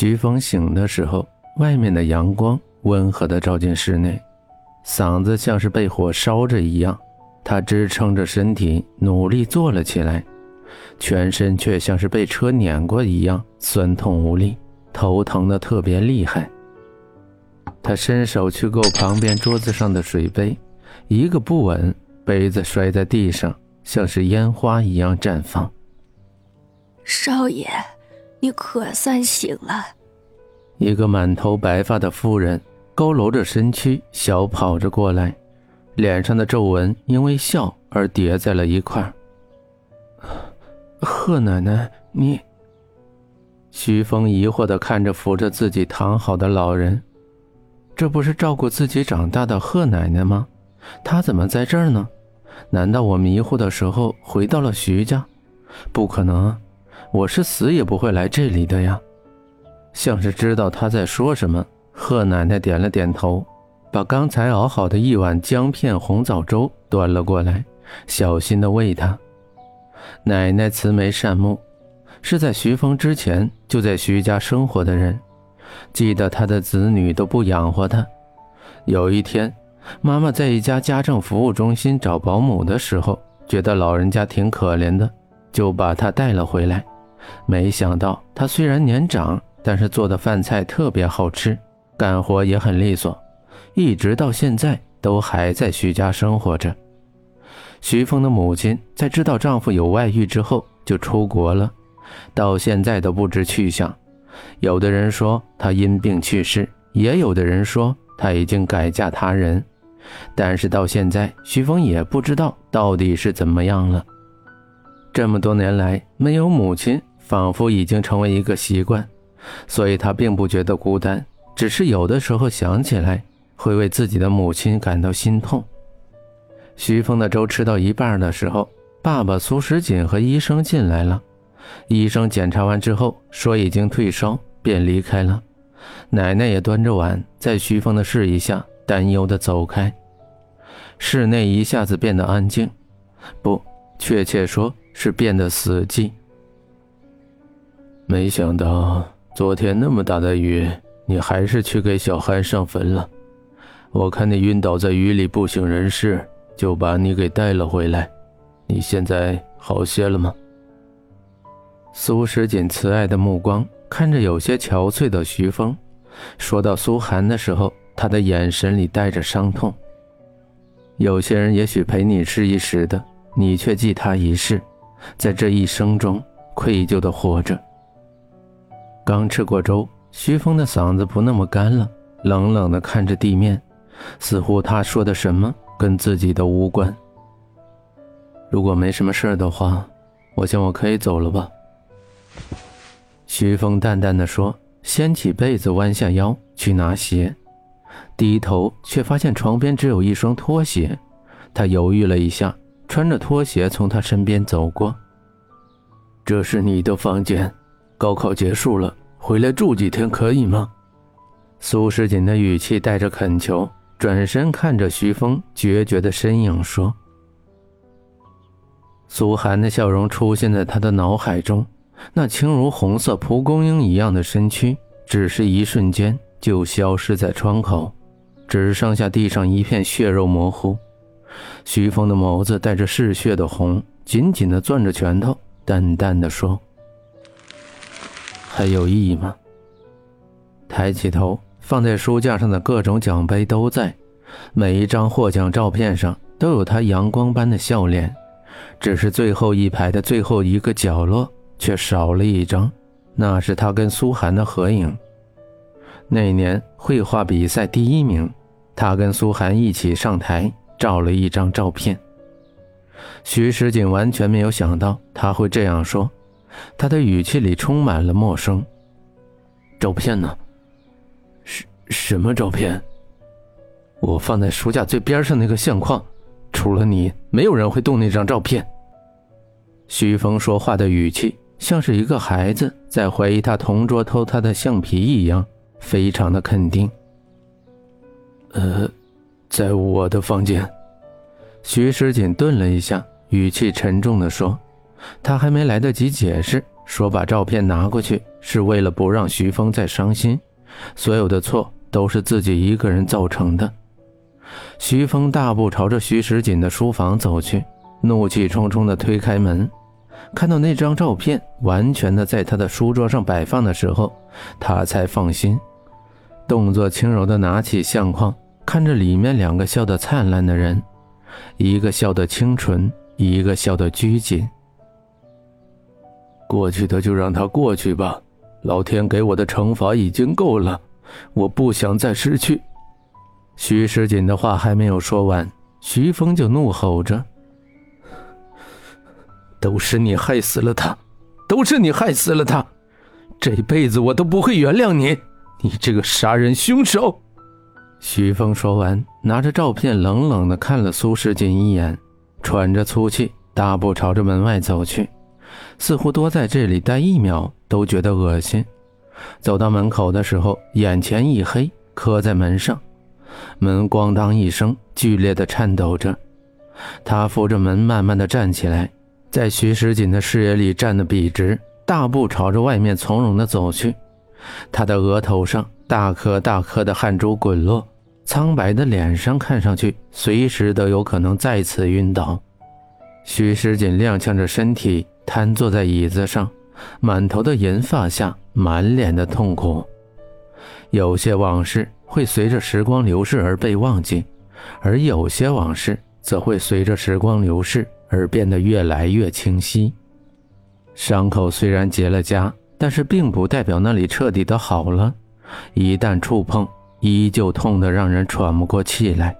徐峰醒的时候，外面的阳光温和地照进室内，嗓子像是被火烧着一样。他支撑着身体，努力坐了起来，全身却像是被车碾过一样，酸痛无力，头疼的特别厉害。他伸手去够旁边桌子上的水杯，一个不稳，杯子摔在地上，像是烟花一样绽放。少爷。你可算醒了。一个满头白发的妇人佝偻着身躯，小跑着过来，脸上的皱纹因为笑而叠在了一块。贺奶奶，你……徐峰疑惑地看着扶着自己躺好的老人，这不是照顾自己长大的贺奶奶吗？她怎么在这儿呢？难道我迷糊的时候回到了徐家？不可能。我是死也不会来这里的呀，像是知道他在说什么。贺奶奶点了点头，把刚才熬好的一碗姜片红枣粥端了过来，小心的喂他。奶奶慈眉善目，是在徐峰之前就在徐家生活的人，记得他的子女都不养活他。有一天，妈妈在一家家政服务中心找保姆的时候，觉得老人家挺可怜的，就把他带了回来。没想到他虽然年长，但是做的饭菜特别好吃，干活也很利索，一直到现在都还在徐家生活着。徐峰的母亲在知道丈夫有外遇之后就出国了，到现在都不知去向。有的人说她因病去世，也有的人说她已经改嫁他人，但是到现在徐峰也不知道到底是怎么样了。这么多年来没有母亲。仿佛已经成为一个习惯，所以他并不觉得孤单，只是有的时候想起来，会为自己的母亲感到心痛。徐峰的粥吃到一半的时候，爸爸苏时锦和医生进来了。医生检查完之后说已经退烧，便离开了。奶奶也端着碗，在徐峰的示意下，担忧地走开。室内一下子变得安静，不，确切说是变得死寂。没想到昨天那么大的雨，你还是去给小韩上坟了。我看你晕倒在雨里不省人事，就把你给带了回来。你现在好些了吗？苏时锦慈爱的目光看着有些憔悴的徐峰，说到苏寒的时候，他的眼神里带着伤痛。有些人也许陪你是一时的，你却记他一世，在这一生中愧疚的活着。刚吃过粥，徐峰的嗓子不那么干了，冷冷地看着地面，似乎他说的什么跟自己都无关。如果没什么事的话，我想我可以走了吧。徐峰淡淡的说，掀起被子，弯下腰去拿鞋，低头却发现床边只有一双拖鞋，他犹豫了一下，穿着拖鞋从他身边走过。这是你的房间。高考结束了，回来住几天可以吗？苏时锦的语气带着恳求，转身看着徐峰决绝的身影说：“苏寒的笑容出现在他的脑海中，那轻如红色蒲公英一样的身躯，只是一瞬间就消失在窗口，只剩下地上一片血肉模糊。徐峰的眸子带着嗜血的红，紧紧的攥着拳头，淡淡的说。”还有意义吗？抬起头，放在书架上的各种奖杯都在，每一张获奖照片上都有他阳光般的笑脸，只是最后一排的最后一个角落却少了一张，那是他跟苏寒的合影。那年绘画比赛第一名，他跟苏寒一起上台照了一张照片。徐时锦完全没有想到他会这样说。他的语气里充满了陌生。照片呢？什什么照片？我放在书架最边上那个相框，除了你，没有人会动那张照片。徐峰说话的语气像是一个孩子在怀疑他同桌偷他的橡皮一样，非常的肯定。呃，在我的房间。徐时锦顿了一下，语气沉重的说。他还没来得及解释，说把照片拿过去是为了不让徐峰再伤心，所有的错都是自己一个人造成的。徐峰大步朝着徐时锦的书房走去，怒气冲冲地推开门，看到那张照片完全的在他的书桌上摆放的时候，他才放心，动作轻柔地拿起相框，看着里面两个笑得灿烂的人，一个笑得清纯，一个笑得拘谨。过去的就让它过去吧，老天给我的惩罚已经够了，我不想再失去。徐世锦的话还没有说完，徐峰就怒吼着：“都是你害死了他，都是你害死了他，这辈子我都不会原谅你，你这个杀人凶手！”徐峰说完，拿着照片冷冷的看了苏世锦一眼，喘着粗气，大步朝着门外走去，似乎多在这里待一秒都觉得恶心。走到门口的时候，眼前一黑，磕在门上。门咣当一声，剧烈的颤抖着。他扶着门，慢慢的站起来，在徐时锦的视野里站得笔直，大步朝着外面从容的走去。他的额头上大颗大颗的汗珠滚落，苍白的脸上看上去随时都有可能再次晕倒。徐时锦踉跄着身体，瘫坐在椅子上，满头的银发下，满脸的痛苦。有些往事。会随着时光流逝而被忘记，而有些往事则会随着时光流逝而变得越来越清晰。伤口虽然结了痂，但是并不代表那里彻底的好了。一旦触碰，依旧痛得让人喘不过气来。